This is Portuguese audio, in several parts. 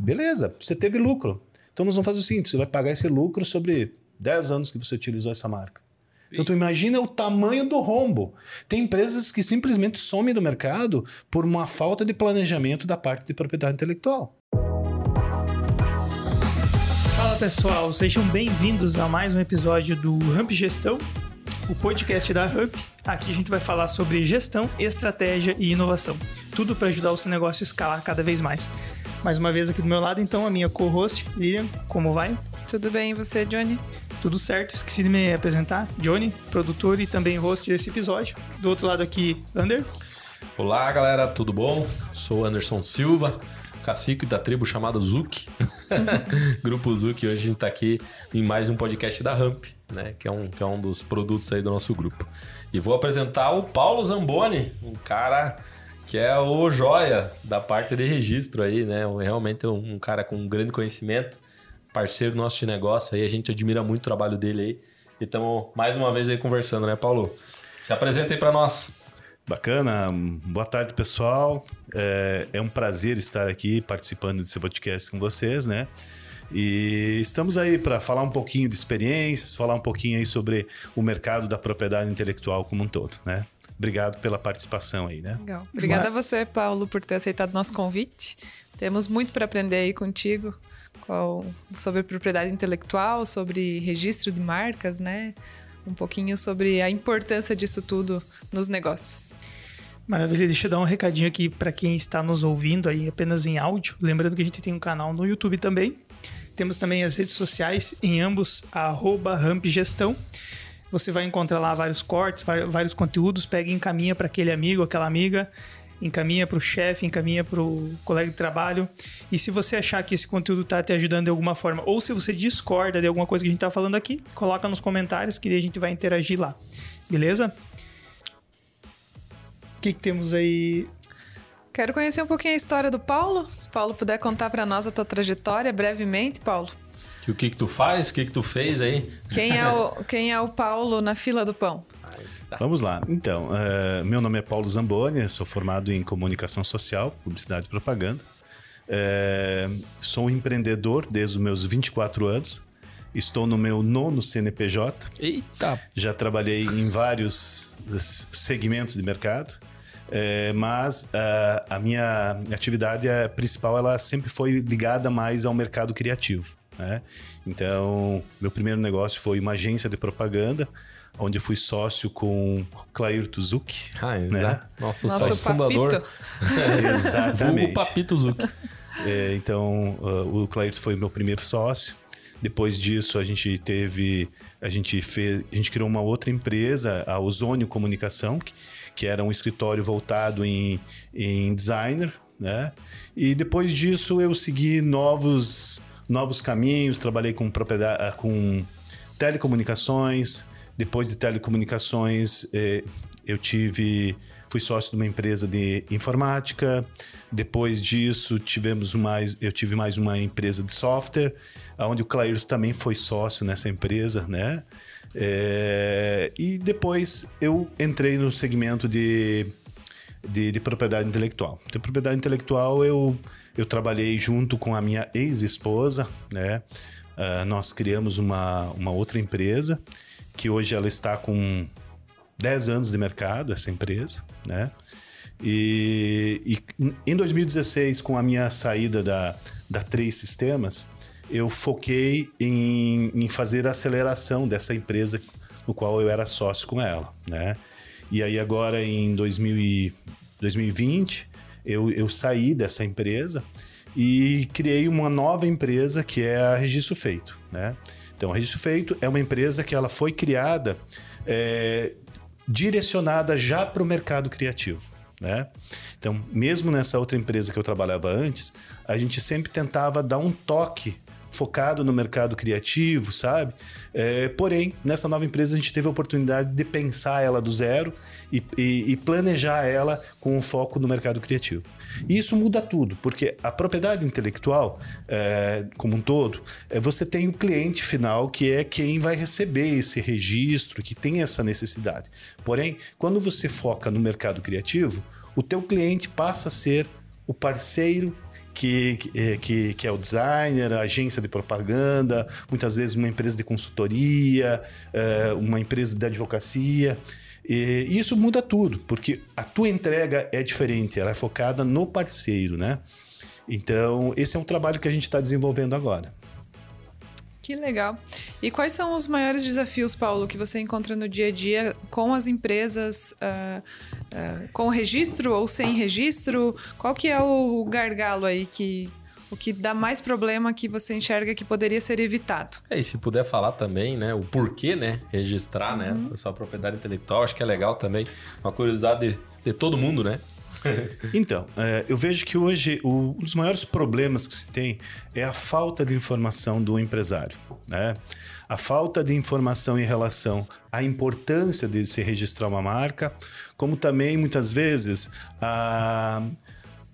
Beleza, você teve lucro. Então nós vamos fazer o seguinte: você vai pagar esse lucro sobre 10 anos que você utilizou essa marca. Então tu imagina o tamanho do rombo. Tem empresas que simplesmente somem do mercado por uma falta de planejamento da parte de propriedade intelectual. Fala pessoal, sejam bem-vindos a mais um episódio do Ramp Gestão, o podcast da Ramp. Aqui a gente vai falar sobre gestão, estratégia e inovação. Tudo para ajudar o seu negócio a escalar cada vez mais. Mais uma vez aqui do meu lado, então, a minha co-host, Lilian, como vai? Tudo bem, e você, Johnny? Tudo certo, esqueci de me apresentar. Johnny, produtor e também host desse episódio. Do outro lado aqui, Ander. Olá, galera, tudo bom? Sou Anderson Silva, cacique da tribo chamada Zuc. Grupo Zuc, hoje a gente está aqui em mais um podcast da Ramp, né? Que é, um, que é um dos produtos aí do nosso grupo. E vou apresentar o Paulo Zamboni, um cara que é o joia da parte de registro aí, né? Realmente um cara com um grande conhecimento parceiro nosso de negócio aí, a gente admira muito o trabalho dele aí. E estamos mais uma vez aí conversando, né, Paulo? Se apresenta aí para nós. Bacana, boa tarde pessoal. É, é, um prazer estar aqui participando desse podcast com vocês, né? E estamos aí para falar um pouquinho de experiências, falar um pouquinho aí sobre o mercado da propriedade intelectual como um todo, né? Obrigado pela participação aí, né? Legal. Obrigada Mas... a você, Paulo, por ter aceitado nosso convite. Temos muito para aprender aí contigo qual, sobre propriedade intelectual, sobre registro de marcas, né? Um pouquinho sobre a importância disso tudo nos negócios. Maravilha, deixa eu dar um recadinho aqui para quem está nos ouvindo aí apenas em áudio. Lembrando que a gente tem um canal no YouTube também. Temos também as redes sociais, em ambos, rampgestão. Você vai encontrar lá vários cortes, vários conteúdos, pega e encaminha para aquele amigo, aquela amiga encaminha para o chefe, encaminha para o colega de trabalho. E se você achar que esse conteúdo está te ajudando de alguma forma, ou se você discorda de alguma coisa que a gente está falando aqui, coloca nos comentários que a gente vai interagir lá. Beleza? O que, que temos aí Quero conhecer um pouquinho a história do Paulo. Se Paulo puder contar para nós a tua trajetória brevemente, Paulo. E o que que tu faz? O que que tu fez aí? Quem é o, quem é o Paulo na fila do pão? Vamos lá. Então, uh, meu nome é Paulo Zamboni, sou formado em comunicação social, publicidade e propaganda. Uh, sou um empreendedor desde os meus 24 anos. Estou no meu nono CNPJ. Eita! Já trabalhei em vários segmentos de mercado. É, mas uh, a minha atividade principal ela sempre foi ligada mais ao mercado criativo. Né? Então, meu primeiro negócio foi uma agência de propaganda, onde fui sócio com Clair Tuzuki. Ah, né? Nosso, Nosso sócio fundador. Exatamente. o Papito Zuki. É, então, uh, o Clair foi meu primeiro sócio. Depois disso, a gente teve. A gente fez. A gente criou uma outra empresa, a Ozônio Comunicação, que, que era um escritório voltado em, em designer, né? E depois disso eu segui novos, novos caminhos, trabalhei com propriedade, com telecomunicações, depois de telecomunicações, eh, eu tive fui sócio de uma empresa de informática. Depois disso, tivemos mais, eu tive mais uma empresa de software, onde o Clairto também foi sócio nessa empresa, né? É, e depois eu entrei no segmento de, de, de propriedade intelectual. De propriedade intelectual eu, eu trabalhei junto com a minha ex-esposa, né? Uh, nós criamos uma, uma outra empresa que hoje ela está com 10 anos de mercado, essa empresa, né? E, e em 2016, com a minha saída da, da Três Sistemas, eu foquei em, em fazer a aceleração dessa empresa no qual eu era sócio com ela, né? E aí agora em 2000 e, 2020, eu, eu saí dessa empresa e criei uma nova empresa que é a Registro Feito, né? Então, a Registro Feito é uma empresa que ela foi criada é, direcionada já para o mercado criativo. Né? Então, mesmo nessa outra empresa que eu trabalhava antes, a gente sempre tentava dar um toque focado no mercado criativo, sabe? É, porém, nessa nova empresa a gente teve a oportunidade de pensar ela do zero e, e, e planejar ela com um foco no mercado criativo. E isso muda tudo, porque a propriedade intelectual, é, como um todo, é, você tem o cliente final, que é quem vai receber esse registro, que tem essa necessidade. Porém, quando você foca no mercado criativo, o teu cliente passa a ser o parceiro que, que, que, que é o designer, a agência de propaganda, muitas vezes uma empresa de consultoria, é, uma empresa de advocacia. E isso muda tudo, porque a tua entrega é diferente, ela é focada no parceiro, né? Então, esse é um trabalho que a gente está desenvolvendo agora. Que legal. E quais são os maiores desafios, Paulo, que você encontra no dia a dia com as empresas, uh, uh, com registro ou sem registro? Qual que é o gargalo aí que, o que dá mais problema que você enxerga que poderia ser evitado. É, e se puder falar também, né, o porquê, né, registrar, né, uhum. né, a sua propriedade intelectual, acho que é legal também, uma curiosidade de, de todo mundo, né? então, é, eu vejo que hoje o, um dos maiores problemas que se tem é a falta de informação do empresário, né? A falta de informação em relação à importância de se registrar uma marca, como também muitas vezes a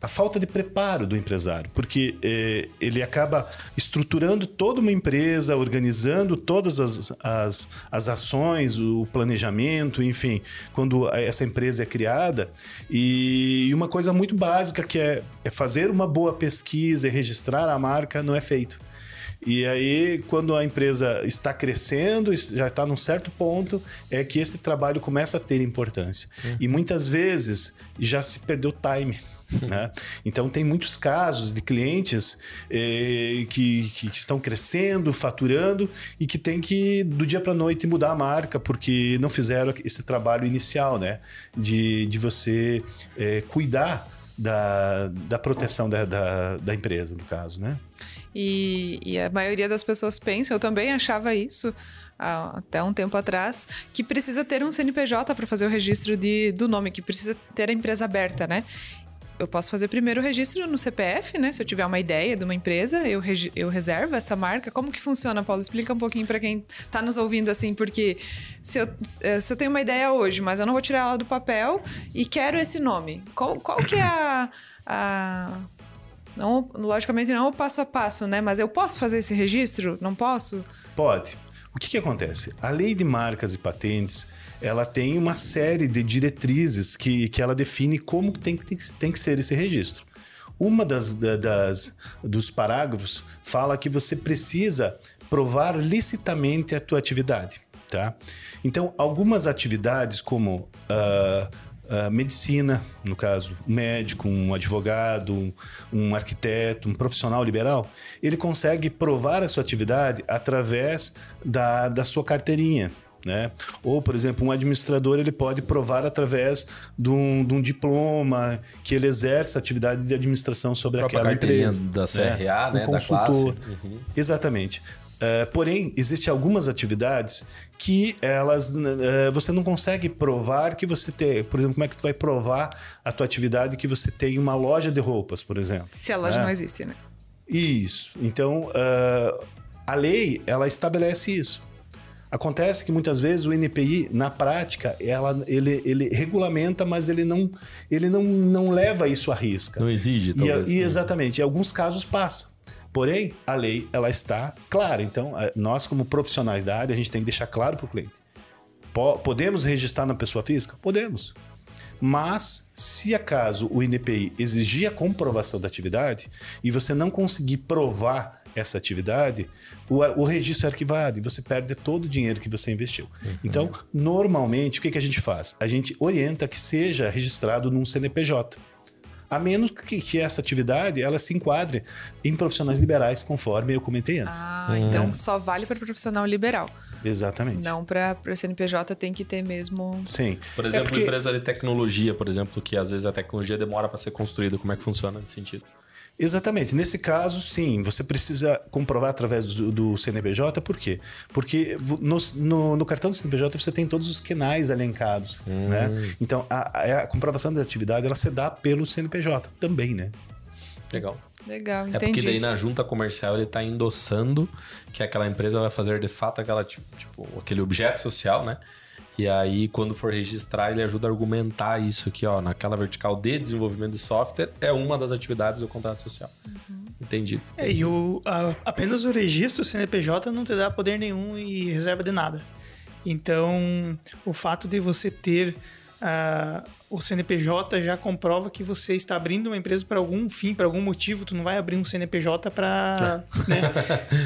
a falta de preparo do empresário, porque eh, ele acaba estruturando toda uma empresa, organizando todas as, as, as ações, o planejamento, enfim, quando essa empresa é criada. E uma coisa muito básica que é, é fazer uma boa pesquisa e registrar a marca não é feito. E aí, quando a empresa está crescendo, já está num certo ponto, é que esse trabalho começa a ter importância. Uhum. E muitas vezes já se perdeu time. Né? Então, tem muitos casos de clientes eh, que, que, estão crescendo, faturando e que tem que, do dia para noite, mudar a marca porque não fizeram esse trabalho inicial né? de, de você eh, cuidar da, da proteção da, da, da, empresa, no caso. Né? E, e a maioria das pessoas pensa, eu também achava isso até um tempo atrás, que precisa ter um CNPJ para fazer o registro de, do nome, que precisa ter a empresa aberta, né? Eu posso fazer primeiro o registro no CPF, né? Se eu tiver uma ideia de uma empresa, eu, eu reservo essa marca. Como que funciona, Paulo? Explica um pouquinho para quem está nos ouvindo assim, porque se eu, eh, se eu tenho uma ideia hoje, mas eu não vou tirar ela do papel e quero esse nome, qual, qual que é a, a não, logicamente não o passo a passo, né? Mas eu posso fazer esse registro? Não posso? Pode. O que, que acontece? A lei de marcas e patentes ela tem uma série de diretrizes que, que ela define como tem, tem, tem que ser esse registro. Uma das, das dos parágrafos fala que você precisa provar licitamente a tua atividade, tá? Então, algumas atividades como uh, uh, medicina, no caso, um médico, um advogado, um, um, arquiteto, um profissional liberal, ele consegue provar a sua atividade através da, da sua carteirinha, né? Ou, por exemplo, um administrador ele pode provar através de um, de um diploma que ele exerce atividade de administração sobre aquela empresa. da CRA, né? Um da classe. Uhum. Exatamente. Uh, porém, existem algumas atividades que elas uh, você não consegue provar que você tem. Por exemplo, como é que tu vai provar a tua atividade que você tem uma loja de roupas, por exemplo? Se a loja né? não existe, né? Isso. Então, uh, a lei ela estabelece isso. Acontece que muitas vezes o NPI, na prática, ela, ele, ele regulamenta, mas ele não, ele não, não leva isso à risca. Não exige, talvez. E, e exatamente. Em alguns casos passa. Porém, a lei ela está clara. Então, nós, como profissionais da área, a gente tem que deixar claro para o cliente. Podemos registrar na pessoa física? Podemos. Mas, se acaso o INPI exigir a comprovação da atividade e você não conseguir provar essa atividade, o, o registro é arquivado e você perde todo o dinheiro que você investiu. Uhum. Então, normalmente, o que, que a gente faz? A gente orienta que seja registrado num CNPJ a menos que, que, essa atividade ela se enquadre em profissionais liberais, conforme eu comentei antes. Ah, hum. então só vale para profissional liberal. Exatamente. Não para CNPJ tem que ter mesmo. Sim. Por exemplo, é porque... empresa de tecnologia, por exemplo, que às vezes a tecnologia demora para ser construída, como é que funciona nesse sentido? Exatamente. Nesse caso, sim, você precisa comprovar através do, do CNPJ, por quê? Porque no, no, no, cartão do CNPJ você tem todos os canais elencados, hum. né? Então, a, a, comprovação da atividade, ela se dá pelo CNPJ também, né? Legal. Legal, entendi. É porque daí na junta comercial ele está endossando que aquela empresa vai fazer de fato aquela, tipo, tipo aquele objeto social, né? E aí, quando for registrar, ele ajuda a argumentar isso aqui, ó, naquela vertical de desenvolvimento de software, é uma das atividades do contrato social. Uhum. Entendido. É, e o, a, apenas o registro CNPJ não te dá poder nenhum e reserva de nada. Então, o fato de você ter ah, o CNPJ já comprova que você está abrindo uma empresa para algum fim, para algum motivo. Tu não vai abrir um CNPJ para. né?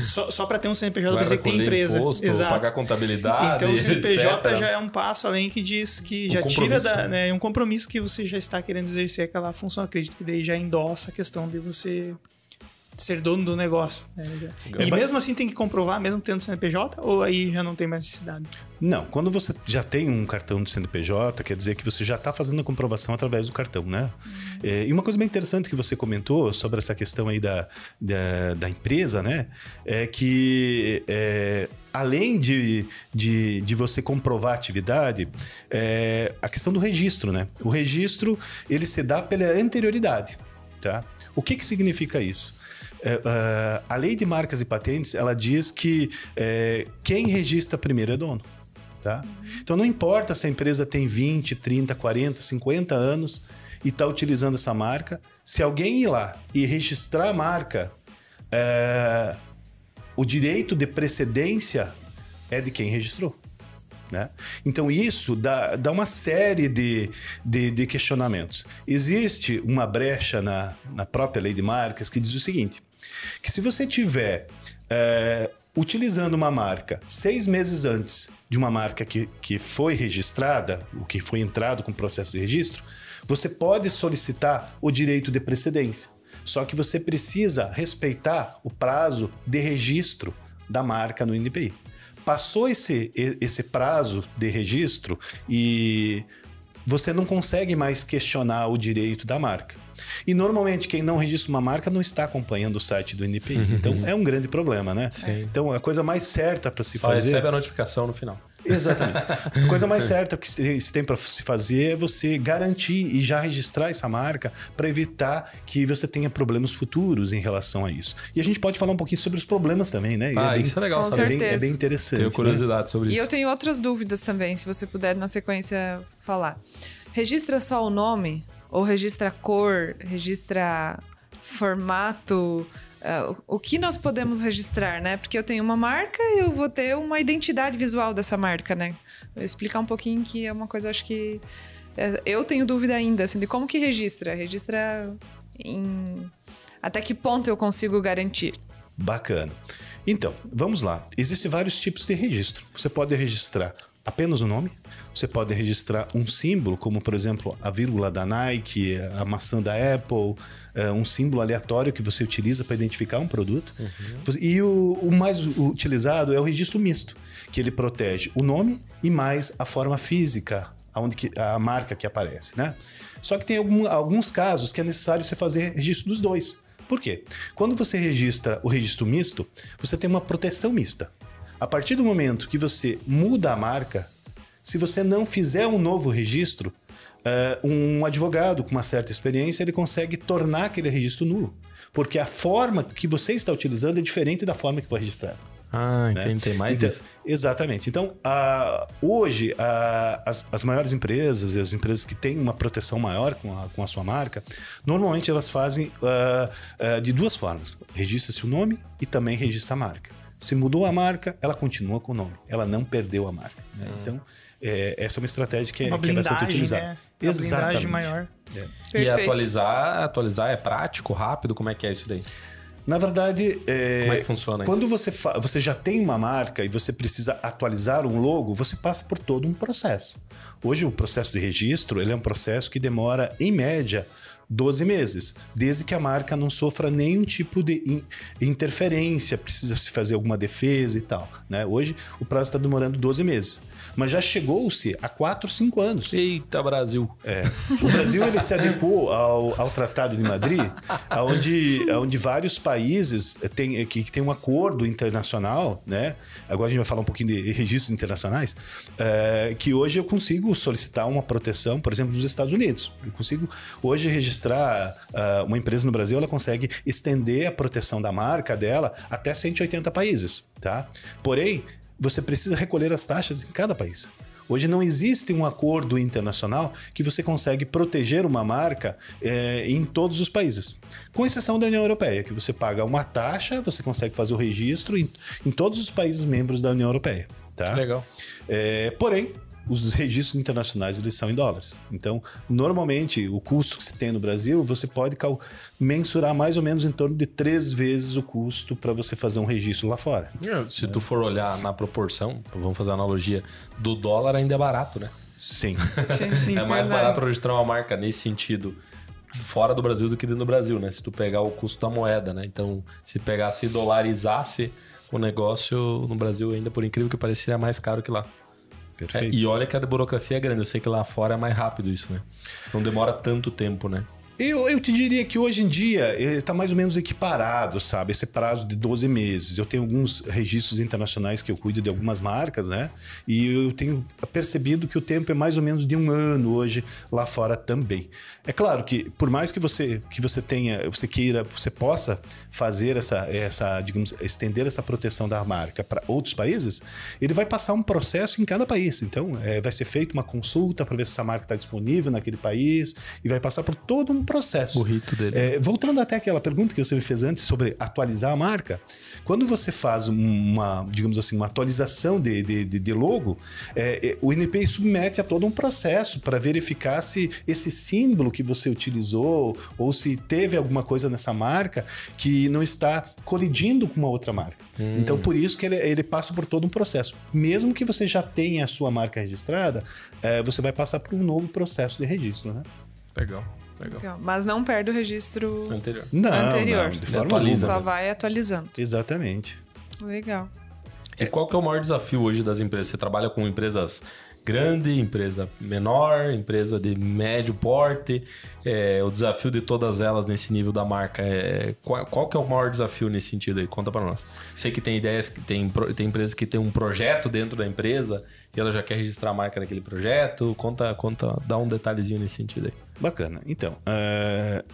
Só, só para ter um CNPJ para dizer que tem empresa. imposto, Exato. pagar contabilidade, Então o CNPJ etc. já é um passo além que diz que Um já tira da, né? né, é um compromisso que você já está querendo exercer aquela função. Acredito que daí já endossa a questão de você ser dono do negócio. né. E mesmo assim tem que comprovar, mesmo tendo CNPJ, ou aí já não tem mais necessidade? Não, quando você já tem um cartão de CNPJ, quer dizer que você já está fazendo a comprovação através do cartão, né? É, e uma coisa bem interessante que você comentou sobre essa questão aí da, da, da empresa, né? É que é, além de, de, de você comprovar a atividade, é, a questão do registro, né? O registro, ele se dá pela anterioridade, tá? O que que significa isso? Ah, a lei de marcas e patentes ela diz que é, quem registra primeiro é dono. Tá? Então não importa se a empresa tem 20, 30, 40, 50 anos e está utilizando essa marca, se alguém ir lá e registrar a marca, o direito de precedência é de quem registrou. Né? Então, isso dá, dá uma série de, de, de questionamentos. Existe uma brecha na, na própria lei de marcas que diz o seguinte: que se você tiver é, utilizando uma marca seis meses antes de uma marca que, que foi registrada, o que foi entrado com o processo de registro, você pode solicitar o direito de precedência. Só que você precisa respeitar o prazo de registro da marca no INPI. Passou esse, esse prazo de registro e você não consegue mais questionar o direito da marca. E normalmente quem não registra uma marca não está acompanhando o site do NPI. Então é um grande problema, né? Sim. Então a coisa mais certa para se Só fazer. recebe a notificação no final. Exatamente. A coisa mais certa que se tem para se fazer é você garantir e já registrar essa marca para evitar que você tenha problemas futuros em relação a isso. E a gente pode falar um pouquinho sobre os problemas também, né? Ah, é bem, isso é legal Com saber. é bem, é bem interessante. Tenho né? curiosidade sobre E isso. eu tenho outras dúvidas também, se você puder na sequência falar. Registra só o nome? Ou registra cor? Registra formato? É, o- que nós podemos registrar, né? Porque eu tenho uma marca e eu vou ter uma identidade visual dessa marca, né? Vou explicar um pouquinho que é uma coisa, acho que. é, eu tenho dúvida ainda, assim, de como que registra. Registra em. Até que ponto eu consigo garantir? Bacana. Então, vamos lá. Existem vários tipos de registro. Você pode registrar apenas o nome, você pode registrar um símbolo, como por exemplo a vírgula da Nike, a maçã da Apple, é, um símbolo aleatório que você utiliza para identificar um produto. E o, o mais utilizado é o registro misto, que ele protege o nome e mais a forma física, aonde que, a marca que aparece, né? Só que tem algum- alguns casos que é necessário você fazer registro dos dois. Por quê? Quando você registra o registro misto, você tem uma proteção mista. A partir do momento que você muda a marca, se você não fizer um novo registro, eh, um advogado com uma certa experiência ele consegue tornar aquele registro nulo, porque a forma que você está utilizando é diferente da forma que foi registrado. Ah, né? entendi. Tem mais Então, isso. Exatamente. Então, a- hoje, a- as, as maiores empresas e as empresas que têm uma proteção maior com a, com a sua marca, normalmente elas fazem ah, ah, de duas formas: registra-se o nome e também registra a marca. Se mudou a marca, ela continua com o nome, ela não perdeu a marca. né? Então, é, essa é uma estratégia que é, Uma que é bastante blindagem, utilizada. né? Uma maior. É. E Perfeito. atualizar, atualizar é prático, rápido? Como é que é isso daí? Na verdade, é, Como é que funciona isso? quando você, fa- você já tem uma marca e você precisa atualizar um logo, você passa por todo um processo. Hoje, o processo de registro ele é um processo que demora, em média, 12 meses, desde que a marca não sofra nenhum tipo de in- interferência, precisa se fazer alguma defesa e tal. Né? Hoje, o prazo está demorando 12 meses. Mas já chegou-se a 4, 5 anos. Eita, Brasil. É. O Brasil ele se adequou ao, ao Tratado de Madrid, onde, onde vários países têm que, tem um acordo internacional, né? Agora a gente vai falar um pouquinho de registros internacionais, é, que hoje eu consigo solicitar uma proteção, por exemplo, nos Estados Unidos. Eu consigo hoje registrar ah, uma empresa no Brasil, ela consegue estender a proteção da marca dela até 180 países, tá? Porém, você precisa recolher as taxas em cada país. Hoje não existe um acordo internacional que você consegue proteger uma marca eh, em todos os países, com exceção da União Europeia, que você paga uma taxa, você consegue fazer o registro em, em todos os países membros da União Europeia. Tá? Legal. É, porém, os registros internacionais eles são em dólares. Então, normalmente, o custo que você tem no Brasil, você pode mensurar mais ou menos em torno de três vezes o custo para você fazer um registro lá fora. É, se tu for olhar na proporção, vamos fazer a analogia, do dólar ainda é barato, né? Sim. Sim, é mais verdade. barato registrar uma marca nesse sentido fora do Brasil do que dentro do Brasil, né? Se tu pegar o custo da moeda, né? Então, se pegasse e dolarizasse o negócio no Brasil, ainda por incrível que pareça, seria mais caro que lá. É, Perfeito. e olha que a burocracia é grande. Eu sei que lá fora é mais rápido isso, né? Não demora tanto tempo, né? Eu, eu te diria que hoje em dia está mais ou menos equiparado, sabe? Esse prazo de 12 meses. Eu tenho alguns registros internacionais que eu cuido de algumas marcas, né? E eu tenho percebido que o tempo é mais ou menos de um ano hoje lá fora também. É claro que por mais que você que você tenha, você queira, você possa fazer essa essa, digamos, estender essa proteção da marca para outros países, ele vai passar um processo em cada país. Então, é, vai ser feita uma consulta para ver se essa marca está disponível naquele país e vai passar por todo um processo. O rito dele. É, voltando até aquela pergunta que você me fez antes sobre atualizar a marca, quando você faz uma, digamos assim, uma atualização de, de, de, de logo, é, é, o NPI submete a todo um processo para verificar se esse símbolo que você utilizou ou se teve alguma coisa nessa marca que não está colidindo com uma outra marca. Hum. Então, por isso que ele, ele, passa por todo um processo. Mesmo que você já tenha a sua marca registrada, é, você vai passar por um novo processo de registro, né? Legal. Legal. Legal. Mas não perde o registro anterior. Não, anterior. não de forma atualiza, Só mesmo. vai atualizando. Exatamente. Legal. E qual que é o maior desafio hoje das empresas? Você trabalha com empresas grande, empresa menor, empresa de médio porte. É, o desafio de todas elas nesse nível da marca é qual, qual, que é o maior desafio nesse sentido aí? Conta para nós. Sei que tem ideias que tem, tem empresas que tem um projeto dentro da empresa e ela já quer registrar a marca naquele projeto. Conta, conta, dá um detalhezinho nesse sentido aí. Bacana. Então, uh,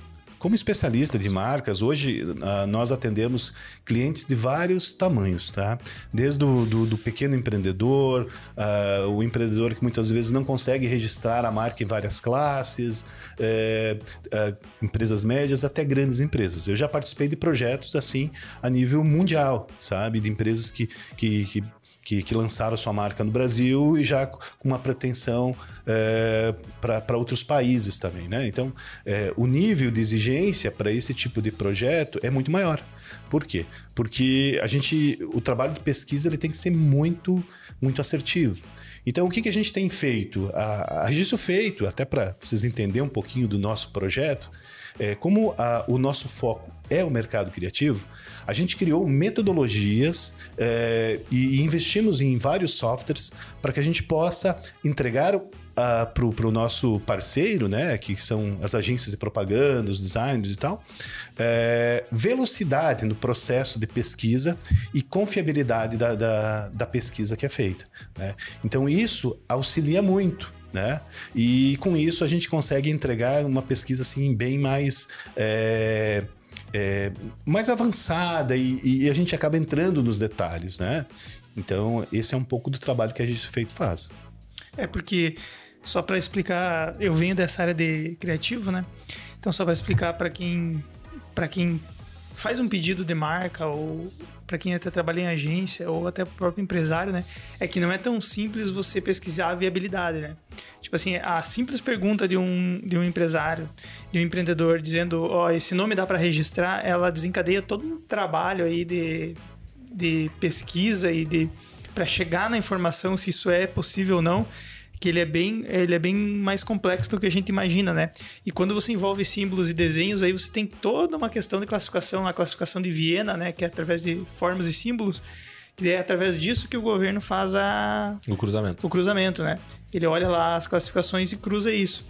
como especialista de marcas, hoje uh, nós atendemos clientes de vários tamanhos, tá? Desde o do, do pequeno empreendedor, uh, o empreendedor que muitas vezes não consegue registrar a marca em várias classes, uh, empresas médias até grandes empresas. Eu já participei de projetos assim a nível mundial, sabe? De empresas que, que, que que, que, lançaram sua marca no Brasil e já com uma pretensão é, para outros países também. Né? Então, é, o nível de exigência para esse tipo de projeto é muito maior. Por quê? Porque a gente, o trabalho de pesquisa ele tem que ser muito, muito assertivo. Então, o que, que a gente tem feito? A, a registro feito, até para vocês entenderem um pouquinho do nosso projeto, é, como a, o nosso foco é o mercado criativo, a gente criou metodologias é, e investimos em vários softwares para que a gente possa entregar uh, para o nosso parceiro, né, que são as agências de propaganda, os designers e tal, é, velocidade no processo de pesquisa e confiabilidade da, da, da pesquisa que é feita. Né? Então, isso auxilia muito. Né? E com isso a gente consegue entregar uma pesquisa assim bem mais é, é, mais avançada e, e, a gente acaba entrando nos detalhes, né? Então esse é um pouco do trabalho que a gente feito faz. É porque só para explicar, eu venho dessa área de criativo, né? Então só para explicar para quem para quem faz um pedido de marca ou para quem até trabalha em agência ou até o próprio empresário, né? É que não é tão simples você pesquisar a viabilidade, né? Tipo assim, a simples pergunta de um, de um empresário, de um empreendedor, dizendo, ó, oh, esse nome dá para registrar, ela desencadeia todo um trabalho aí de, de pesquisa e de para chegar na informação se isso é possível ou não que ele é bem ele é bem mais complexo do que a gente imagina, né? E quando você envolve símbolos e desenhos, aí você tem toda uma questão de classificação, a classificação de Viena, né? Que é através de formas e símbolos, que é através disso que o governo faz a o cruzamento. O cruzamento, né? Ele olha lá as classificações e cruza isso.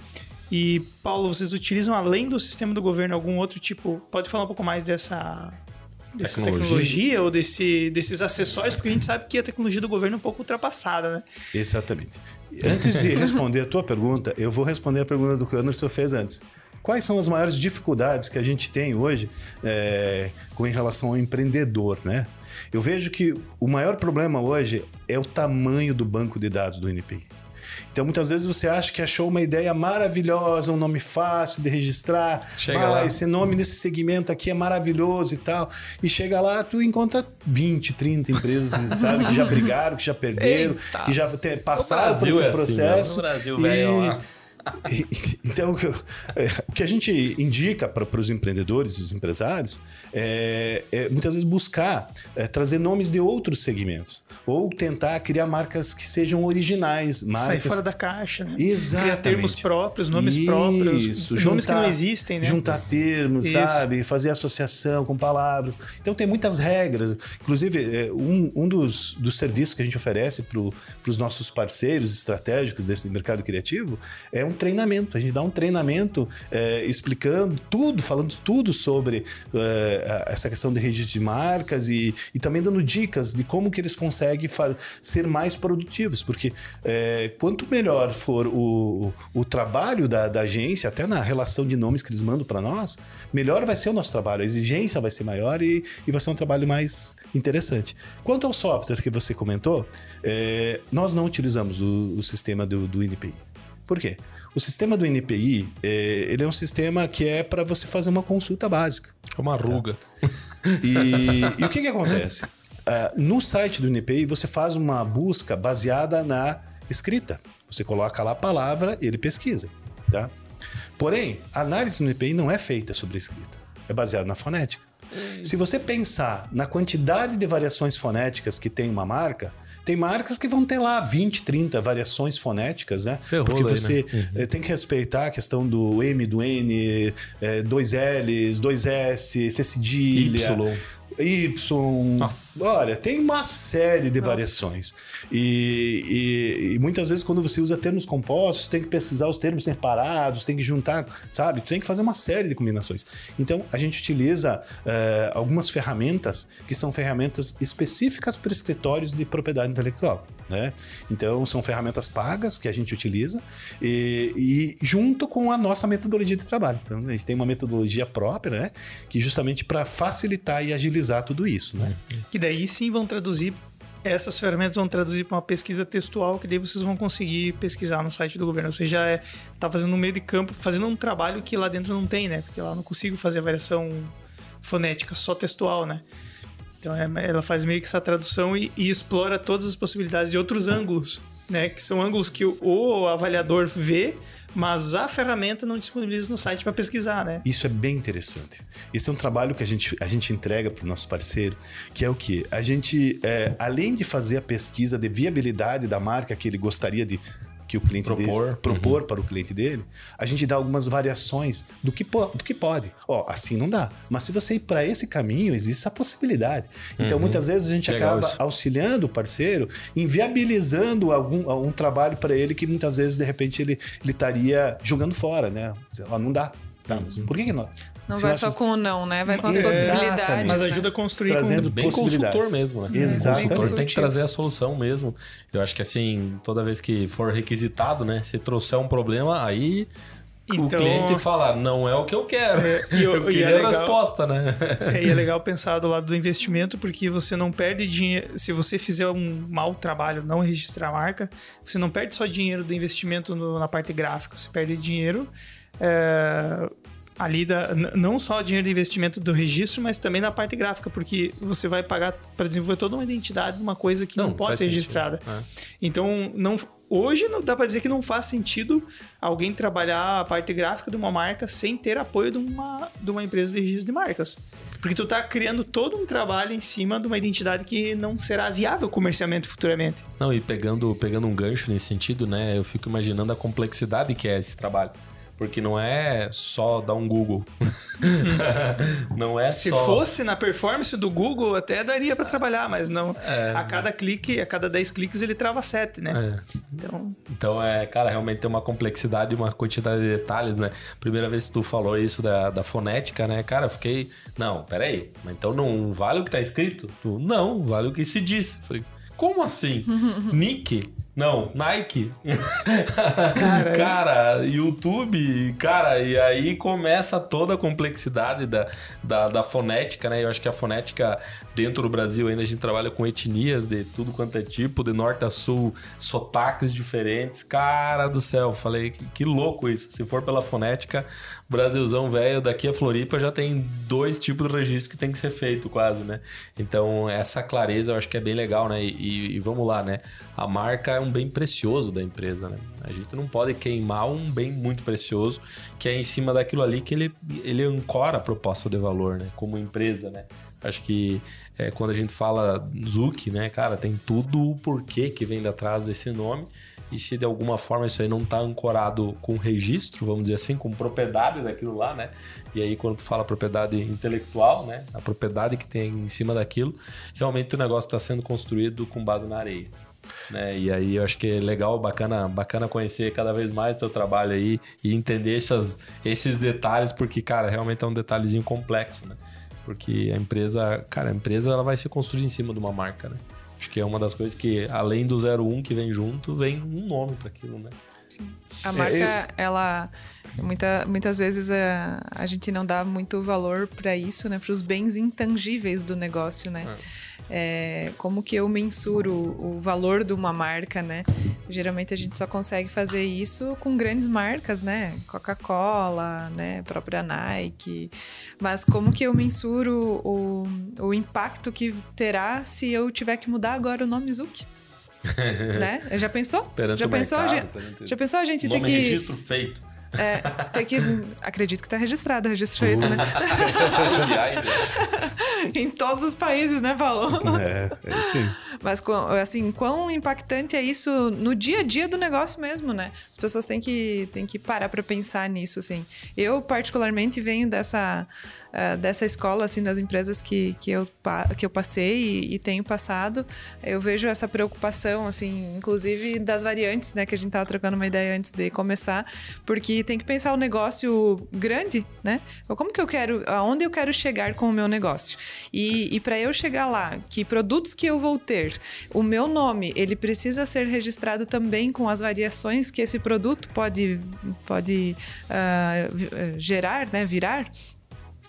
E Paulo, vocês utilizam além do sistema do governo algum outro tipo? Pode falar um pouco mais dessa dessa tecnologia, tecnologia ou desse, desses acessórios, porque a gente sabe que a tecnologia do governo é um pouco ultrapassada, né? Exatamente. Antes de responder a tua pergunta, eu vou responder a pergunta do que o Anderson fez antes. Quais são as maiores dificuldades que a gente tem hoje é, com em relação ao empreendedor, né? Eu vejo que o maior problema hoje é o tamanho do banco de dados do NPI. Então, muitas vezes você acha que achou uma ideia maravilhosa, um nome fácil de registrar. Chega ah, lá. esse nome nesse segmento aqui é maravilhoso e tal. E chega lá, tu encontra 20, 30 empresas, sabe, que já brigaram, que já perderam, Eita. que já passaram por esse é assim, processo. né? No Brasil, E- velho. Então, o que eu- é, o que a gente indica para os empreendedores e os empresários é, é, muitas vezes buscar é, trazer nomes de outros segmentos ou tentar criar marcas que sejam originais, Sair marcas fora da caixa, né? Exatamente. Criar termos próprios, nomes Isso, próprios, nomes que juntar- não existem, né? Juntar termos, Isso. sabe? Fazer associação com palavras. Então tem muitas regras. Inclusive, é, um, um dos, dos serviços que a gente oferece para os nossos parceiros estratégicos desse mercado criativo é um treinamento. A gente dá um treinamento é, explicando tudo, falando tudo sobre é, essa questão de registro de marcas e, e também dando dicas de como que eles conseguem ser mais produtivos. Porque é, quanto melhor for o, o trabalho da, da agência, até na relação de nomes que eles mandam para nós, melhor vai ser o nosso trabalho. A exigência vai ser maior e, e vai ser um trabalho mais interessante. Quanto ao software que você comentou, é, nós não utilizamos o, o sistema do, do NPI. Por quê? O sistema do NPI, é, ele é um sistema que é para você fazer uma consulta básica. É uma ruga. E, e o que, que acontece? Ah, no site do NPI, você faz uma busca baseada na escrita. Você coloca lá a palavra e ele pesquisa. Tá? Porém, a análise do NPI não é feita sobre a escrita. É baseada na fonética. Se você pensar na quantidade de variações fonéticas que tem uma marca, tem marcas que vão ter lá 20, 30 variações fonéticas, né? Ferrou Porque daí, né? você eh, tem que respeitar a questão do M, do N, eh, dois L's, dois S, C cedilha. Y. Y. Nossa. Olha, tem uma série de variações. E, e- e muitas vezes, quando você usa termos compostos, tem que pesquisar os termos separados, tem que juntar, sabe? Tem que fazer uma série de combinações. Então, a gente utiliza eh, algumas ferramentas que são ferramentas específicas para escritórios de propriedade intelectual. Né? Então, são ferramentas pagas que a gente utiliza e, e junto com a nossa metodologia de trabalho. Então, a gente tem uma metodologia própria, né? Que justamente para facilitar e agilizar tudo isso, né? Que daí sim vão traduzir. Essas ferramentas vão traduzir para uma pesquisa textual que daí vocês vão conseguir pesquisar no site do governo. Você já é, tá fazendo um meio de campo, fazendo um trabalho que lá dentro não tem, né? Porque lá não consigo fazer a variação fonética, só textual, né? Então é- ela faz meio que essa tradução e, e explora todas as possibilidades de outros ângulos, né? Que são ângulos que o, o avaliador vê, mas a ferramenta não disponibiliza no site para pesquisar, né? Isso é bem interessante. Esse é um trabalho que a gente, a gente entrega para o nosso parceiro, que é o que? A gente, é, além de fazer a pesquisa de viabilidade da marca que ele gostaria de que o cliente Propor. dele, propor para o cliente dele, a gente dá algumas variações do que, do que pode. Ó, assim não dá. Mas se você ir para esse caminho, existe essa possibilidade. Então, muitas vezes a gente Legal acaba isso. auxiliando o parceiro, inviabilizando algum, algum trabalho para ele que muitas vezes, de repente, ele ele estaria jogando fora, né? Ó, não dá. Tá, mas por que, que não? Não vai só com o não, né? Vai com as Exatamente. possibilidades. Mas ajuda a construir Trazendo com... Bem consultor mesmo, né? Exatamente. O consultor tem que trazer a solução mesmo. Eu acho que assim, toda vez que for requisitado, né? Se trouxer um problema, aí o Então- cliente fala, não é o que eu quero. É, e o- eu e queria é a legal- resposta, né? É, e é legal pensar do lado do investimento, porque você não perde dinheiro. Se você fizer um mau trabalho, não registrar a marca, você não perde só dinheiro do investimento no- na parte gráfica, você perde dinheiro. é, ali da, não só dinheiro de investimento do registro, mas também na parte gráfica, porque você vai pagar para desenvolver toda uma identidade de uma coisa que não, Não, pode ser sentido. registrada. É. Então, não, hoje não dá para dizer que não faz sentido alguém trabalhar a parte gráfica de uma marca sem ter apoio de uma, de uma empresa de registro de marcas. Porque tu tá criando todo um trabalho em cima de uma identidade que não será viável comercialmente futuramente. Não, e pegando, pegando um gancho nesse sentido, né? Eu fico imaginando a complexidade que é esse trabalho. Porque não é só dar um Google. não é Se só. fosse na performance do Google, até daria para trabalhar, mas não. a cada clique, a cada 10 cliques ele trava 7, né? É. Então, Então, é, cara, realmente tem uma complexidade e uma quantidade de detalhes, né? Primeira vez que tu falou isso da, da fonética, né? Cara, eu fiquei. Não, peraí. Mas então não vale o que tá escrito? Tu, não, vale o que se diz. Falei, como assim? Nick? Não, Nike. cara, YouTube, cara, e aí começa toda a complexidade da, da, da, fonética, né? Eu acho que a fonética dentro do Brasil ainda a gente trabalha com etnias de tudo quanto é tipo, de norte a sul, sotaques diferentes. Cara do céu, falei que, que louco isso. Se for pela fonética, Brasilzão velho, daqui a Floripa já tem dois tipos de registro que tem que ser feito quase, né? Então, essa clareza eu acho que é bem legal, né? E, e vamos lá, né? A marca é um bem precioso da empresa, né? A gente não pode queimar um bem muito precioso que é em cima daquilo ali que ele, ele ancora a proposta de valor, né? Como empresa, né? Acho que é, quando a gente fala Zuki, né, cara, tem tudo o porquê que vem atrás desse nome. E se de alguma forma isso aí não está ancorado com registro, vamos dizer assim, com propriedade daquilo lá, né? E aí quando tu fala propriedade intelectual, né? A propriedade que tem em cima daquilo, realmente o negócio está sendo construído com base na areia. Né? E aí eu acho que é legal, bacana, bacana conhecer cada vez mais o teu trabalho aí e entender essas, esses detalhes, porque, cara, realmente é um detalhezinho complexo, né? Porque a empresa, cara, a empresa ela vai se construir em cima de uma marca, né? Acho que é uma das coisas que, além do 01 que vem junto, vem um nome para aquilo, né? Sim. A marca, é, eu... ela. Muita, muitas vezes a, a gente não dá muito valor para isso, né? Para os bens intangíveis do negócio, né? É é, como que eu mensuro o valor de uma marca, né? Geralmente a gente só consegue fazer isso com grandes marcas, né? Coca-Cola, né? Própria Nike. Mas como que eu mensuro o, o impacto que terá se eu tiver que mudar agora o nome Zuki? né? Já pensou? Perante já pensou? Mercado, já, já pensou a gente ter que registro feito. É, tem que. Acredito que está registrado, registro feito, uh. né? em todos os países, né, Paulo? É, é sim. Mas, assim, quão impactante é isso no dia a dia do negócio mesmo, né? As pessoas têm que, têm que parar para pensar nisso, assim. Eu, particularmente, venho dessa uh, dessa escola, assim, das empresas que, que, eu, que eu passei e, e, tenho passado, eu vejo essa preocupação, assim, inclusive das variantes, né, que a gente estava trocando uma ideia antes de começar, porque tem que pensar o negócio grande, né? Como que eu quero, aonde eu quero chegar com o meu negócio? E, e para eu chegar lá, que produtos que eu vou ter, o meu nome, ele precisa ser registrado também com as variações que esse produto pode, pode uh, gerar, né, virar.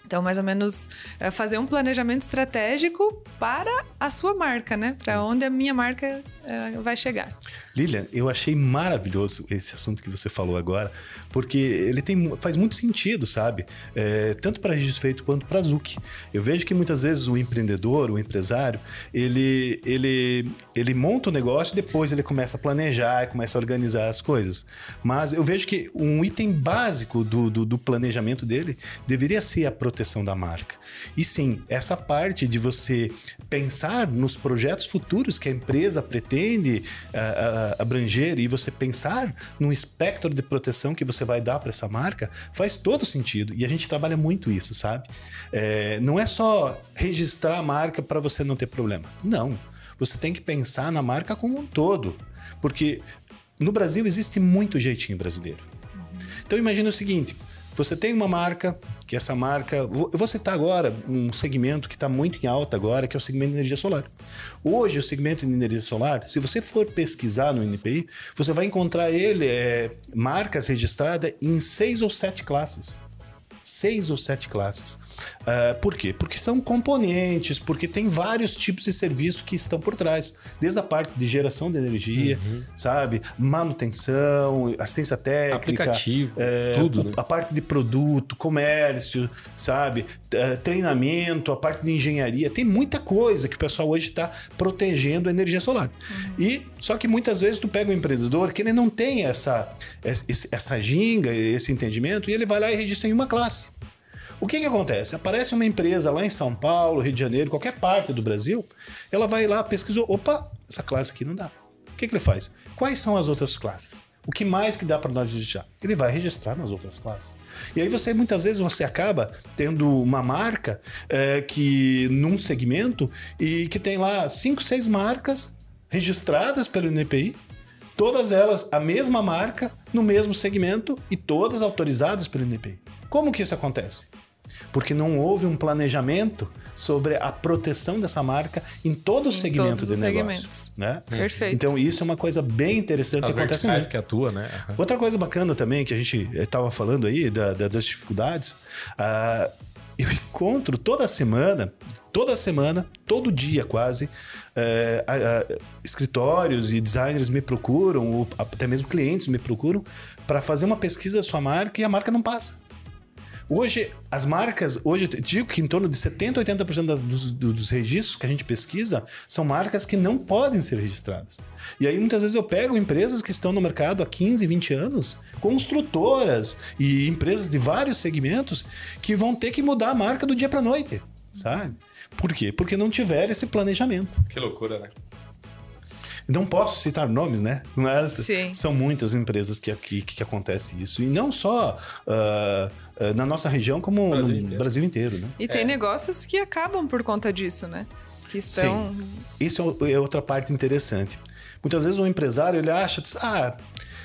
Então, mais ou menos, é fazer um planejamento estratégico para a sua marca, né? Para onde a minha marca é, vai chegar. Lilian, eu achei maravilhoso esse assunto que você falou agora, porque ele tem, faz muito sentido, sabe? É, tanto para registro feito quanto para Zuc. Eu vejo que muitas vezes o empreendedor, o empresário, ele, ele, ele monta o negócio e depois ele começa a planejar, começa a organizar as coisas. Mas eu vejo que um item básico do, do, do planejamento dele deveria ser a proteção da marca. E sim, essa parte de você pensar nos projetos futuros que a empresa pretende uh, uh, abranger e você pensar num espectro de proteção que você vai dar para essa marca faz todo sentido. E a gente trabalha muito isso, sabe? É, não é só registrar a marca para você não ter problema. Não. Você tem que pensar na marca como um todo. Porque no Brasil existe muito jeitinho brasileiro. Então imagine o seguinte: você tem uma marca, que essa marca. Eu vou citar agora um segmento que está muito em alta agora, que é o segmento de energia solar. Hoje, o segmento de energia solar, se você for pesquisar no NPI, você vai encontrar ele, é, marcas registradas em seis ou sete classes seis ou sete classes. Uh, por quê? Porque são componentes, porque tem vários tipos de serviço que estão por trás. Desde a parte de geração de energia, uhum. sabe? Manutenção, assistência técnica. Aplicativo, é, tudo. Né? A parte de produto, comércio, sabe? Uh, treinamento, a parte de engenharia. Tem muita coisa que o pessoal hoje está protegendo a energia solar. Uhum. E só que muitas vezes tu pega um empreendedor que ele não tem essa, essa ginga, esse entendimento, e ele vai lá e registra em uma classe. O que, que acontece? Aparece uma empresa lá em São Paulo, Rio de Janeiro, qualquer parte do Brasil, ela vai lá, pesquisou, opa, essa classe aqui não dá. O que, que ele faz? Quais são as outras classes? O que mais que dá para nós registrar? Ele vai registrar nas outras classes. E aí você muitas vezes você acaba tendo uma marca é, que num segmento e que tem lá cinco, seis marcas registradas pelo NPI, todas elas a mesma marca no mesmo segmento e todas autorizadas pelo NPI. Como que isso acontece? Porque não houve um planejamento sobre a proteção dessa marca em todo o Em segmento todos de os negócio. segmentos. Né? Perfeito. Então, isso é uma coisa bem interessante As que acontece muito. que atua, né? Aham. Outra coisa bacana também que a gente estava falando aí da- da- das dificuldades, ah, eu encontro toda semana, toda semana, todo dia quase, eh, escritórios e designers me procuram, ou até mesmo clientes me procuram para fazer uma pesquisa da sua marca e a marca não passa. Hoje, as marcas, hoje eu digo que em torno de 70%, 80% das, dos, do- dos registros que a gente pesquisa são marcas que não podem ser registradas. E aí muitas vezes eu pego empresas que estão no mercado há 15, 20 anos, construtoras e empresas de vários segmentos que vão ter que mudar a marca do dia para noite, sabe? Por quê? Porque não tiveram esse planejamento. Que loucura, né? Não posso citar nomes, né? Mas Sim. são muitas empresas que, que, que acontece isso. E não só ah, na nossa região, como Brasil no inteiro. Brasil inteiro, né? E tem negócios que acabam por conta disso, né? Que estão. Isso é é outra parte interessante. Muitas vezes o empresário ele acha, diz, ah,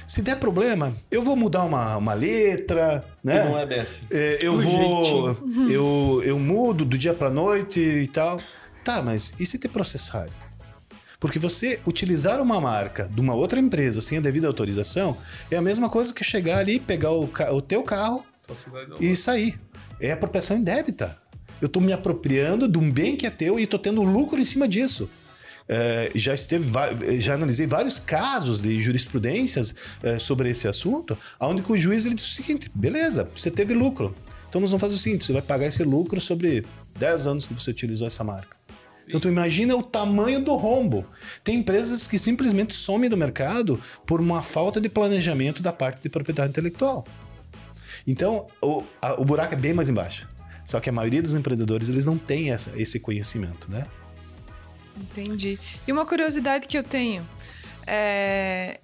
se der problema, eu vou mudar uma, uma letra, né? E não é bem assim. É, eu O vou, eu, eu mudo do dia para noite e tal. Tá, mas e se te processarem? Porque você utilizar uma marca de uma outra empresa sem a devida autorização é a mesma coisa que chegar ali, pegar o, o teu carro e sair. É apropriação indébita. Eu estou me apropriando de um bem que é teu e estou tendo lucro em cima disso. É, já esteve, já analisei vários casos de jurisprudências é, sobre esse assunto, onde o juiz ele disse o seguinte: beleza, você teve lucro. Então nós vamos fazer o seguinte: você vai pagar esse lucro sobre 10 anos que você utilizou essa marca. Então tu imagina o tamanho do rombo. Tem empresas que simplesmente somem do mercado por uma falta de planejamento da parte de propriedade intelectual. Então, o, a- o buraco é bem mais embaixo. Só que a maioria dos empreendedores, eles não têm essa- esse conhecimento, né? Entendi. E uma curiosidade que eu tenho é.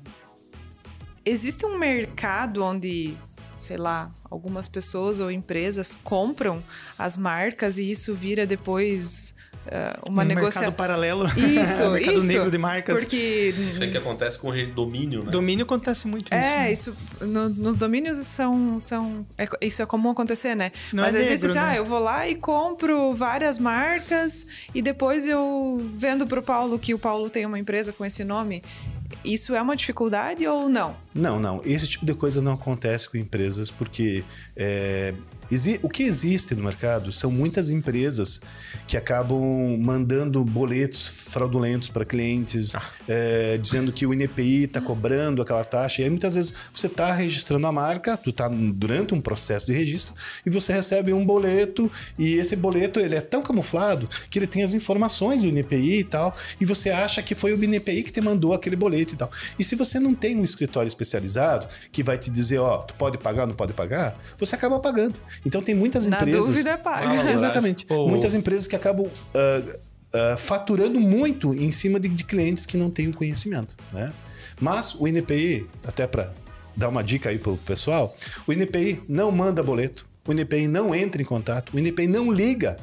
Existe um mercado onde, sei lá, algumas pessoas ou empresas compram as marcas e isso vira depois eh, uma um negociação. mercado paralelo. Isso, mercado isso. negro de marcas. Porque Isso aí que acontece com o domínio, né? Domínio acontece muito isso. É, né? isso no- nos domínios são, são é isso é comum acontecer, né? Não Mas é às vezes negro, assim, né? ah, eu vou lá e compro várias marcas e depois eu vendo pro Paulo que o Paulo tem uma empresa com esse nome. Isso é uma dificuldade ou não? Não, não. Esse tipo de coisa não acontece com empresas porque é, o que existe no mercado são muitas empresas que acabam mandando boletos fraudulentos para clientes, é, dizendo que o INPI está cobrando aquela taxa. E aí muitas vezes você está registrando a marca, tu está durante um processo de registro e você recebe um boleto e esse boleto ele é tão camuflado que ele tem as informações do INPI e tal e você acha que foi o INPI que te mandou aquele boleto e tal. E se você não tem um escritório especializado que vai te dizer, ó, tu pode pagar, não pode pagar, você acaba pagando. Então tem muitas Na empresas dúvida, paga. Ah, Exatamente. Muitas empresas que acabam ah, ah, faturando muito em cima de, de clientes que não têm o conhecimento, né? Mas o INPI, até para dar uma dica aí pro pessoal, o INPI não manda boleto, o INPI não entra em contato, o INPI não liga.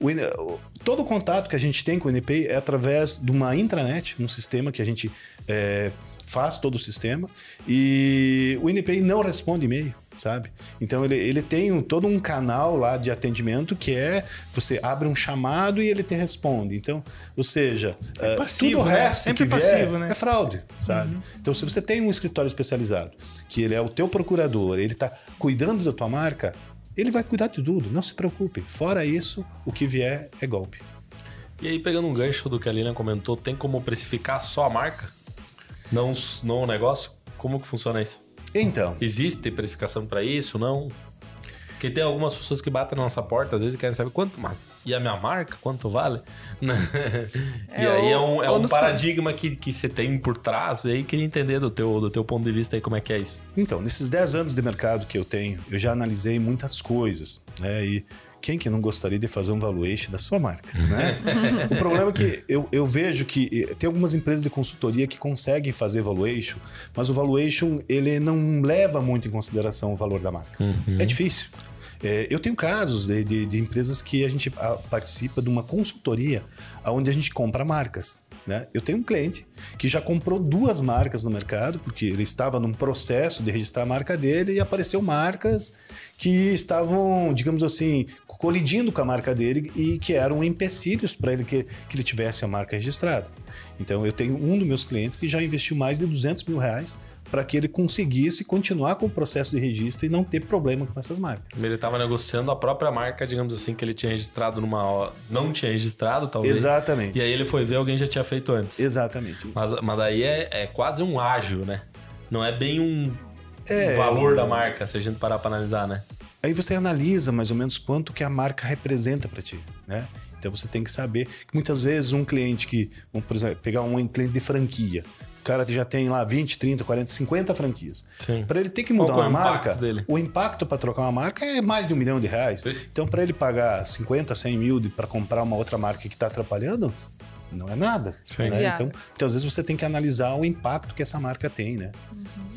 O IN- o- todo o contato que a gente tem com o INPI é através de uma intranet, um sistema que a gente eh, faz todo o sistema, e o INPI não responde e-mail, sabe? Então ele, ele tem um- todo um canal lá de atendimento que é você abre um chamado e ele te responde. Então, ou seja, eh, passivo, tudo o né? resto Sempre que vier passivo, né? é fraude, sabe? Então, se você tem um escritório especializado, que ele é o teu procurador, ele tá cuidando da tua marca, ele vai cuidar de tudo, não se preocupe. Fora isso, o que vier é golpe. E aí, pegando um gancho do que a Lilian comentou, tem como precificar só a marca? Não, não o negócio? Como que funciona isso? Então, Existe precificação para isso? Não? Porque tem algumas pessoas que batem na nossa porta, às vezes e querem saber quanto. mas E a minha marca? Quanto vale? e É, aí é um, é ou um paradigma que, que você tem por trás. E aí queria entender do teu, do teu ponto de vista aí como é que é isso. Então, nesses 10 anos de mercado que eu tenho, eu já analisei muitas coisas, né? E quem que não gostaria de fazer um valuation da sua marca, né? o problema é que eu, eu vejo que tem algumas empresas de consultoria que conseguem fazer valuation, mas o valuation, ele não leva muito em consideração o valor da marca. É difícil. É, eu tenho casos de, de- de empresas que a gente participa de uma consultoria onde a gente compra marcas. Né? Eu tenho um cliente que já comprou duas marcas no mercado, porque ele estava num processo de registrar a marca dele e apareceu marcas que estavam, digamos assim, colidindo com a marca dele e que eram empecilhos para ele que, que ele tivesse a marca registrada. Então eu tenho um dos meus clientes que já investiu mais de 200 mil reais para que ele conseguisse continuar com o processo de registro e não ter problema com essas marcas. Ele estava negociando a própria marca, digamos assim, que ele tinha registrado numa. Não tinha registrado, talvez. Exatamente. E aí ele foi ver alguém já tinha feito antes. Exatamente. Mas, mas daí é, é quase um ágil, né? Não é bem um, é... um valor da marca, se a gente parar para analisar, né? Aí você analisa mais ou menos quanto que a marca representa para ti, né? Então você tem que saber que muitas vezes um cliente que, vamos por exemplo, pegar um cliente de franquia, o cara já tem lá 20, 30, 40, 50 franquias. Para ele ter que mudar Qual uma é o marca, dele? o impacto para trocar uma marca é mais de um milhão de reais. Sim. Então para ele pagar 50, 100 mil para comprar uma outra marca que está atrapalhando, não é nada. Né? Então, então às vezes você tem que analisar o impacto que essa marca tem, né?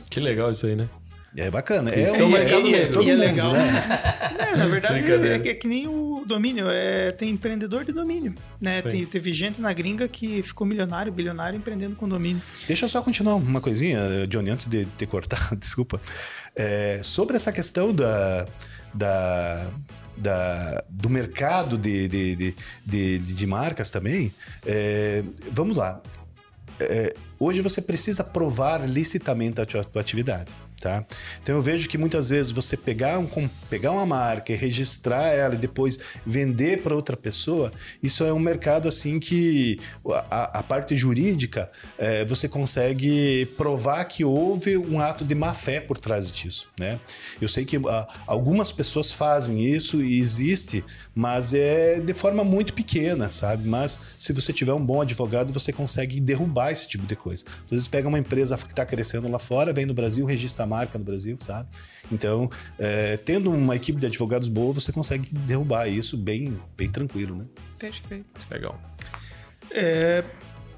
Que legal isso aí, né? É bacana. Isso é, é um um- mercado negro. e é mundo, legal. né? É, na verdade, é, que- é que nem o domínio. É, tem empreendedor de domínio. Né? Tem- teve gente na gringa que ficou milionário, bilionário, empreendendo com domínio. Deixa eu só continuar uma coisinha, Johnny, antes de te cortar, desculpa. É, sobre essa questão da, da, da- do mercado de, de, de, de, de marcas também, é, vamos lá. É, hoje você precisa provar licitamente a tua, tua atividade. Tá? Então eu vejo que muitas vezes você pegar, um, pegar uma marca e registrar ela e depois vender para outra pessoa, isso é um mercado assim que a, a parte jurídica é, você consegue provar que houve um ato de má fé por trás disso. Né? Eu sei que ah, algumas pessoas fazem isso e existe, mas é de forma muito pequena, sabe? Mas se você tiver um bom advogado, você consegue derrubar esse tipo de coisa. Às vezes pega uma empresa que está crescendo lá fora, vem no Brasil, registra a marca no Brasil, sabe? Então, é, tendo uma equipe de advogados boa, você consegue derrubar isso bem, bem tranquilo, né? Perfeito. Legal. É,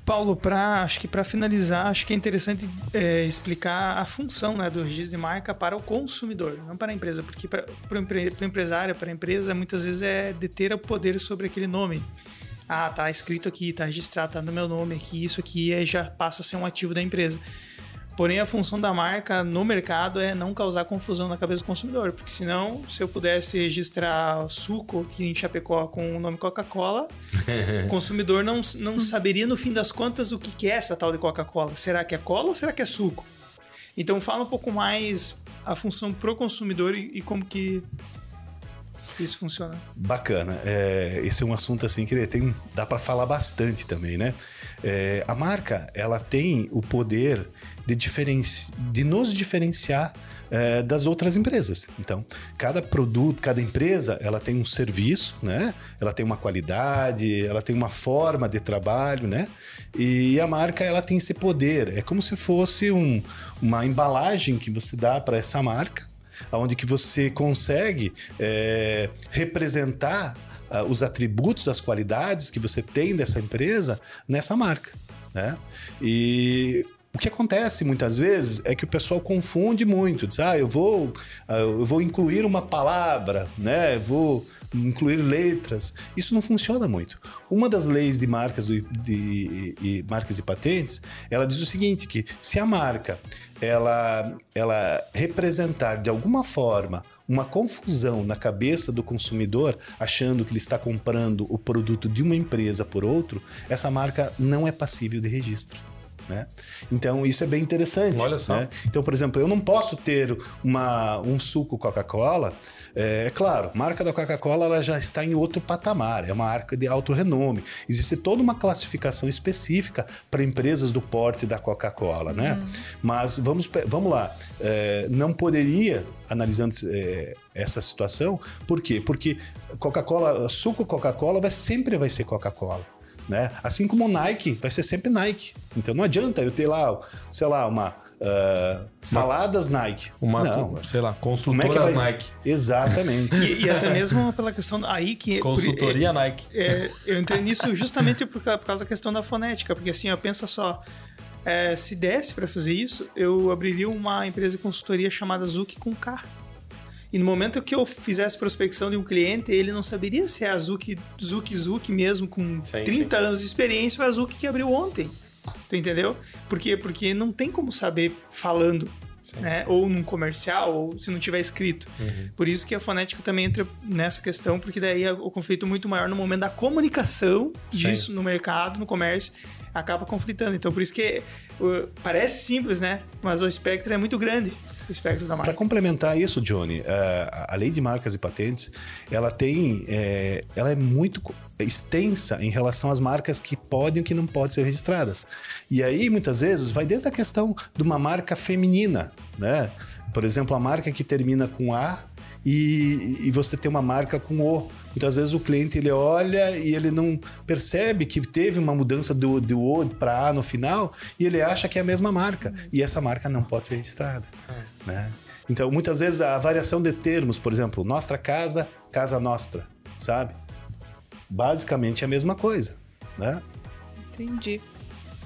Paulo, pra, acho que para finalizar, acho que é interessante é, explicar a função né, do registro de marca para o consumidor, não para a empresa, porque para o empre, empresário, para a empresa, muitas vezes é deter o poder sobre aquele nome. Ah, tá escrito aqui, tá registrado, tá no meu nome aqui, isso aqui é, já passa a ser um ativo da empresa. Porém, a função da marca no mercado é não causar confusão na cabeça do consumidor, porque senão, se eu pudesse registrar suco aqui em Chapecó com o nome Coca-Cola, o consumidor não, não saberia, no fim das contas, o que é essa tal de Coca-Cola. Será que é cola ou será que é suco? Então, fala um pouco mais a função pro consumidor e, e como que isso funciona. Bacana. É, esse é um assunto assim que tem, dá para falar bastante também, né? É, a marca ela tem o poder de, diferenci, de nos diferenciar é, das outras empresas. Então, cada produto, cada empresa, ela tem um serviço, né? Ela tem uma qualidade, ela tem uma forma de trabalho, né? E a marca ela tem esse poder. É como se fosse um, uma embalagem que você dá para essa marca onde que você consegue é, representar ah, os atributos, as qualidades que você tem dessa empresa nessa marca, né? E o que acontece muitas vezes é que o pessoal confunde muito, diz, ah, eu vou, ah, eu vou incluir uma palavra, né? Vou incluir letras. Isso não funciona muito. Uma das leis de marcas do, de, de marcas e patentes, ela diz o seguinte, que se a marca ela, ela representar de alguma forma uma confusão na cabeça do consumidor, achando que ele está comprando o produto de uma empresa por outro, essa marca não é passível de registro. Né? Então isso é bem interessante. Olha só. né? Então, por exemplo, eu não posso ter uma, um suco Coca-Cola. É, é claro, a marca da Coca-Cola ela já está em outro patamar, é uma marca de alto renome. Existe toda uma classificação específica para empresas do porte da Coca-Cola, né? Mas vamos, vamos lá, é, não poderia, analisando é, essa situação, por quê? Porque Coca-Cola, suco Coca-Cola vai, sempre vai ser Coca-Cola. Né? Assim como o Nike vai ser sempre Nike. Então não adianta eu ter lá, sei lá, uma ah, saladas Nike. Uma, não. sei lá, Como é vai... Nike. Exatamente. E, e até mesmo pela questão aí que Consultoria Nike. É, eu entrei nisso justamente por, por causa da questão da fonética, porque assim, ó, pensa só, é, se desse para fazer isso, eu abriria uma empresa de consultoria chamada Zuki com K. E no momento que eu fizesse prospecção de um cliente, ele não saberia se é a Zuki, Zuki Zuki mesmo, com Sim, 30 sim. anos de experiência, ou a Zuki que abriu ontem. Tu entendeu? Por quê? Porque não tem como saber falando. né? Ou num comercial, ou se não tiver escrito. Uhum. Por isso que a fonética também entra nessa questão, porque daí é o conflito muito maior no momento da comunicação Sim. disso no mercado, no comércio, acaba conflitando. Então, por isso que uh, parece simples, né? Mas o espectro é muito grande, espectro da Para marca. complementar isso, Johnny, eh, a lei de marcas e patentes, ela tem, eh, ela é muito extensa em relação às marcas que podem e que não podem ser registradas. E aí, muitas vezes, vai desde a questão de uma marca feminina, né? Por exemplo, a marca que termina com A e, e você tem uma marca com O. Muitas vezes o cliente ele olha e ele não percebe que teve uma mudança do, do O para A no final e ele acha que é a mesma marca. E essa marca não pode ser registrada. Né? Então, muitas vezes a variação de termos, por exemplo, Nostra Casa, Casa Nostra, sabe? Basicamente é a mesma coisa. Né? Entendi.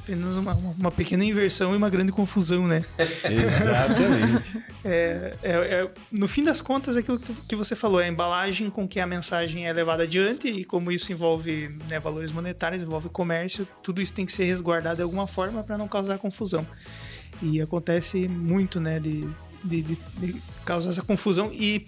Apenas uma, uma pequena inversão e uma grande confusão, né? Exatamente. É, é- é- no fim das contas, é aquilo que, tu- que você falou, é a embalagem com que a mensagem é levada adiante e como isso envolve né, valores monetários, envolve comércio, tudo isso tem que ser resguardado de alguma forma para não causar confusão. E acontece muito, né, de, de, de- de causar essa confusão. E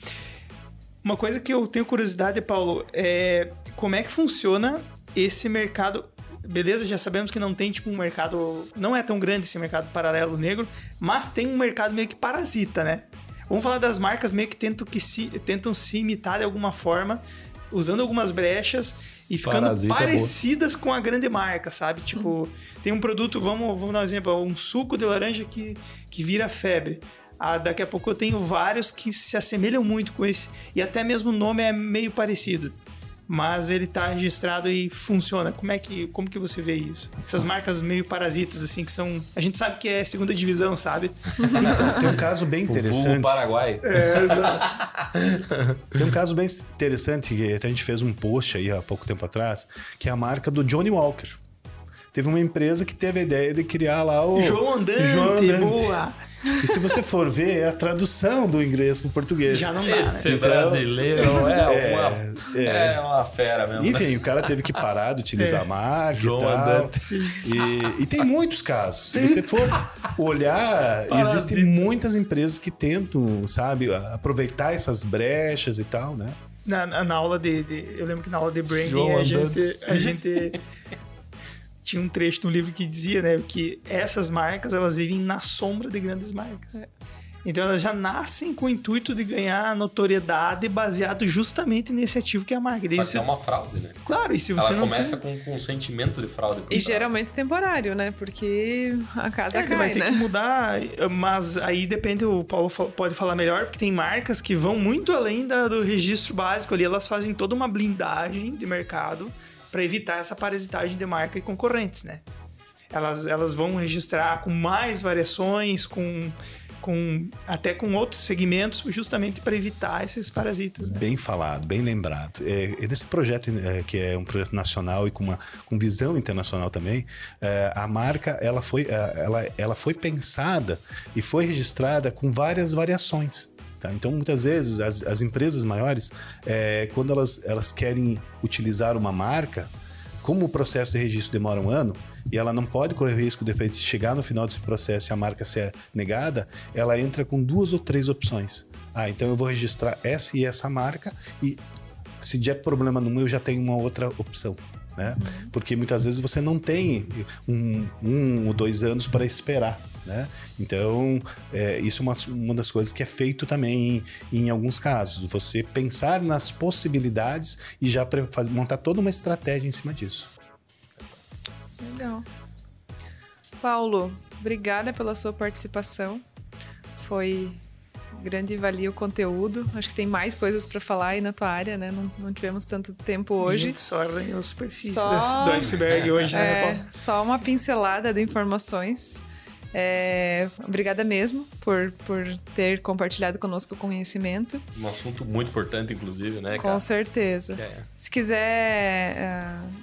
uma coisa que eu tenho curiosidade, Paulo, é como é que funciona esse mercado. Beleza, já sabemos que não tem tipo um mercado. Não é tão grande esse mercado paralelo negro, mas tem um mercado meio que parasita, né? Vamos falar das marcas meio que tentam, que se, tentam se imitar de alguma forma, usando algumas brechas e ficando Parasita é boa. parecidas com a grande marca, sabe? Tipo, tem um produto, vamos, vamos dar um exemplo, um suco de laranja que, que vira febre. Ah, daqui a pouco eu tenho vários que se assemelham muito com esse. E até mesmo o nome é meio parecido. Mas ele tá registrado e funciona. Como é que, como que você vê isso? Essas marcas meio parasitas, assim, que são. A gente sabe que é segunda divisão, sabe? Tem um caso bem O interessante. Paraguai. É, exato. Tem um caso bem interessante que até a gente fez um post aí há pouco tempo atrás, que é a marca do Johnny Walker. Teve uma empresa que teve a ideia de criar lá o João Andante, João Andante. boa! E se você for ver, é a tradução do inglês para o português. Já não dá, Esse né? Então, brasileiro é, é, uma, é. é uma fera mesmo. né? Enfim, o cara teve que parar de utilizar É. a marca João e tal. Andante. E, e tem muitos casos. Se você for olhar, Parasita. existem muitas empresas que tentam, sabe, aproveitar essas brechas e tal, né? Na, na- na aula de, de- Eu lembro que na aula de branding João a andando. gente, a gente tinha um trecho no livro que dizia, né, que essas marcas elas vivem na sombra de grandes marcas. Então elas já nascem com o intuito de ganhar notoriedade baseado justamente nesse ativo que é a marca. Só se- que é uma fraude, né? Claro, e se você Ela não começa tem... com, com um sentimento de fraude. E geralmente temporário, né? Porque a casa É, cai, vai ter né? que mudar, mas aí depende, o Paulo pode falar melhor, porque tem marcas que vão muito além da- do registro básico ali, elas fazem toda uma blindagem de mercado para evitar essa parasitagem de marca e concorrentes, né? Elas, elas vão registrar com mais variações, com, com até com outros segmentos, justamente para evitar esses parasitas. Né? Bem falado, bem lembrado. É, e nesse projeto, é, que é um projeto nacional e com uma com visão internacional também, é, a marca ela foi, é, ela, ela foi pensada e foi registrada com várias variações. Tá? Então, muitas vezes, as, as empresas maiores, é, quando elas, elas querem utilizar uma marca, como o processo de registro demora um ano e ela não pode correr o risco de repente chegar no final desse processo e a marca ser negada, ela entra com duas ou três opções. Ah, então eu vou registrar essa e essa marca e se der problema numa eu já tenho uma outra opção. Né? Porque muitas vezes você não tem um, um ou dois anos para esperar. Né? Então, é, isso é uma, uma das coisas que é feito também em, em alguns casos. Você pensar nas possibilidades e já pre- faz- montar toda uma estratégia em cima disso. Legal. Paulo, obrigada pela sua participação. Foi grande valia o conteúdo. Acho que tem mais coisas para falar aí na tua área, né? Não, não tivemos tanto tempo A hoje. gente só a superfície Só- do iceberg hoje, né, É, Paulo? só uma pincelada de informações. É, obrigada mesmo por, por ter compartilhado conosco o conhecimento. Um assunto muito importante, inclusive, né, Com cara? certeza. Que é- Se quiser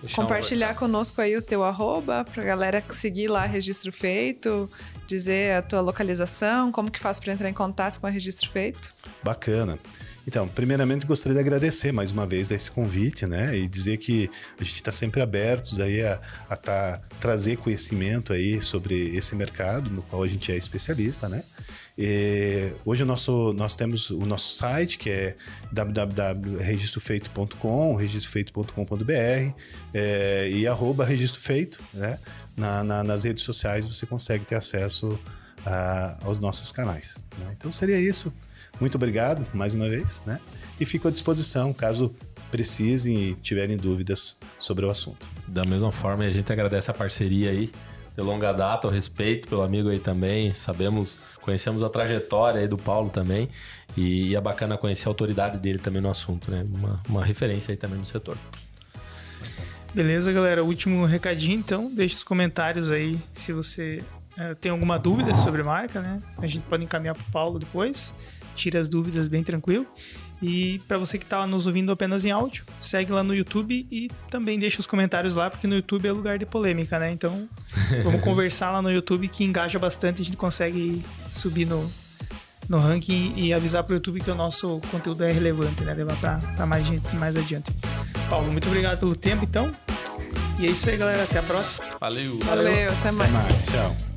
um compartilhar recado. conosco aí o teu arroba, pra galera seguir lá Registro Feito, dizer a tua localização, como que faz para entrar em contato com a Registro Feito. Bacana. Então, primeiramente gostaria de agradecer mais uma vez esse convite, né? E dizer que a gente está sempre abertos aí a, a tá, trazer conhecimento aí sobre esse mercado no qual a gente é especialista, né? E hoje o nosso, nós temos o nosso site que é www.registrofeito.com, registrofeito.com.br é, e arroba registrofeito, né? Na, na, nas redes sociais você consegue ter acesso a, aos nossos canais. Né? Então seria isso. Muito obrigado mais uma vez, né? E fico à disposição caso precisem e tiverem dúvidas sobre o assunto. Da mesma forma, a gente agradece a parceria aí de longa data, o respeito pelo amigo aí também. Sabemos, conhecemos a trajetória aí do Paulo também. E, é bacana conhecer a autoridade dele também no assunto, né? Uma, uma referência aí também no setor. Beleza, galera. Último recadinho, então. Deixe os comentários aí se você é, tem alguma dúvida sobre marca, né? A gente pode encaminhar para o Paulo depois. Tira as dúvidas bem tranquilo. E para você que está nos ouvindo apenas em áudio, segue lá no YouTube e também deixa os comentários lá, porque no YouTube é lugar de polêmica, né? Então, vamos conversar lá no YouTube que engaja bastante, a gente consegue subir no, no ranking e avisar para o YouTube que o nosso conteúdo é relevante, né? Levar para mais gente mais adiante. Paulo, muito obrigado pelo tempo, então. E é isso aí, galera. Até a próxima. Valeu. Valeu, até mais. Até mais. Tchau.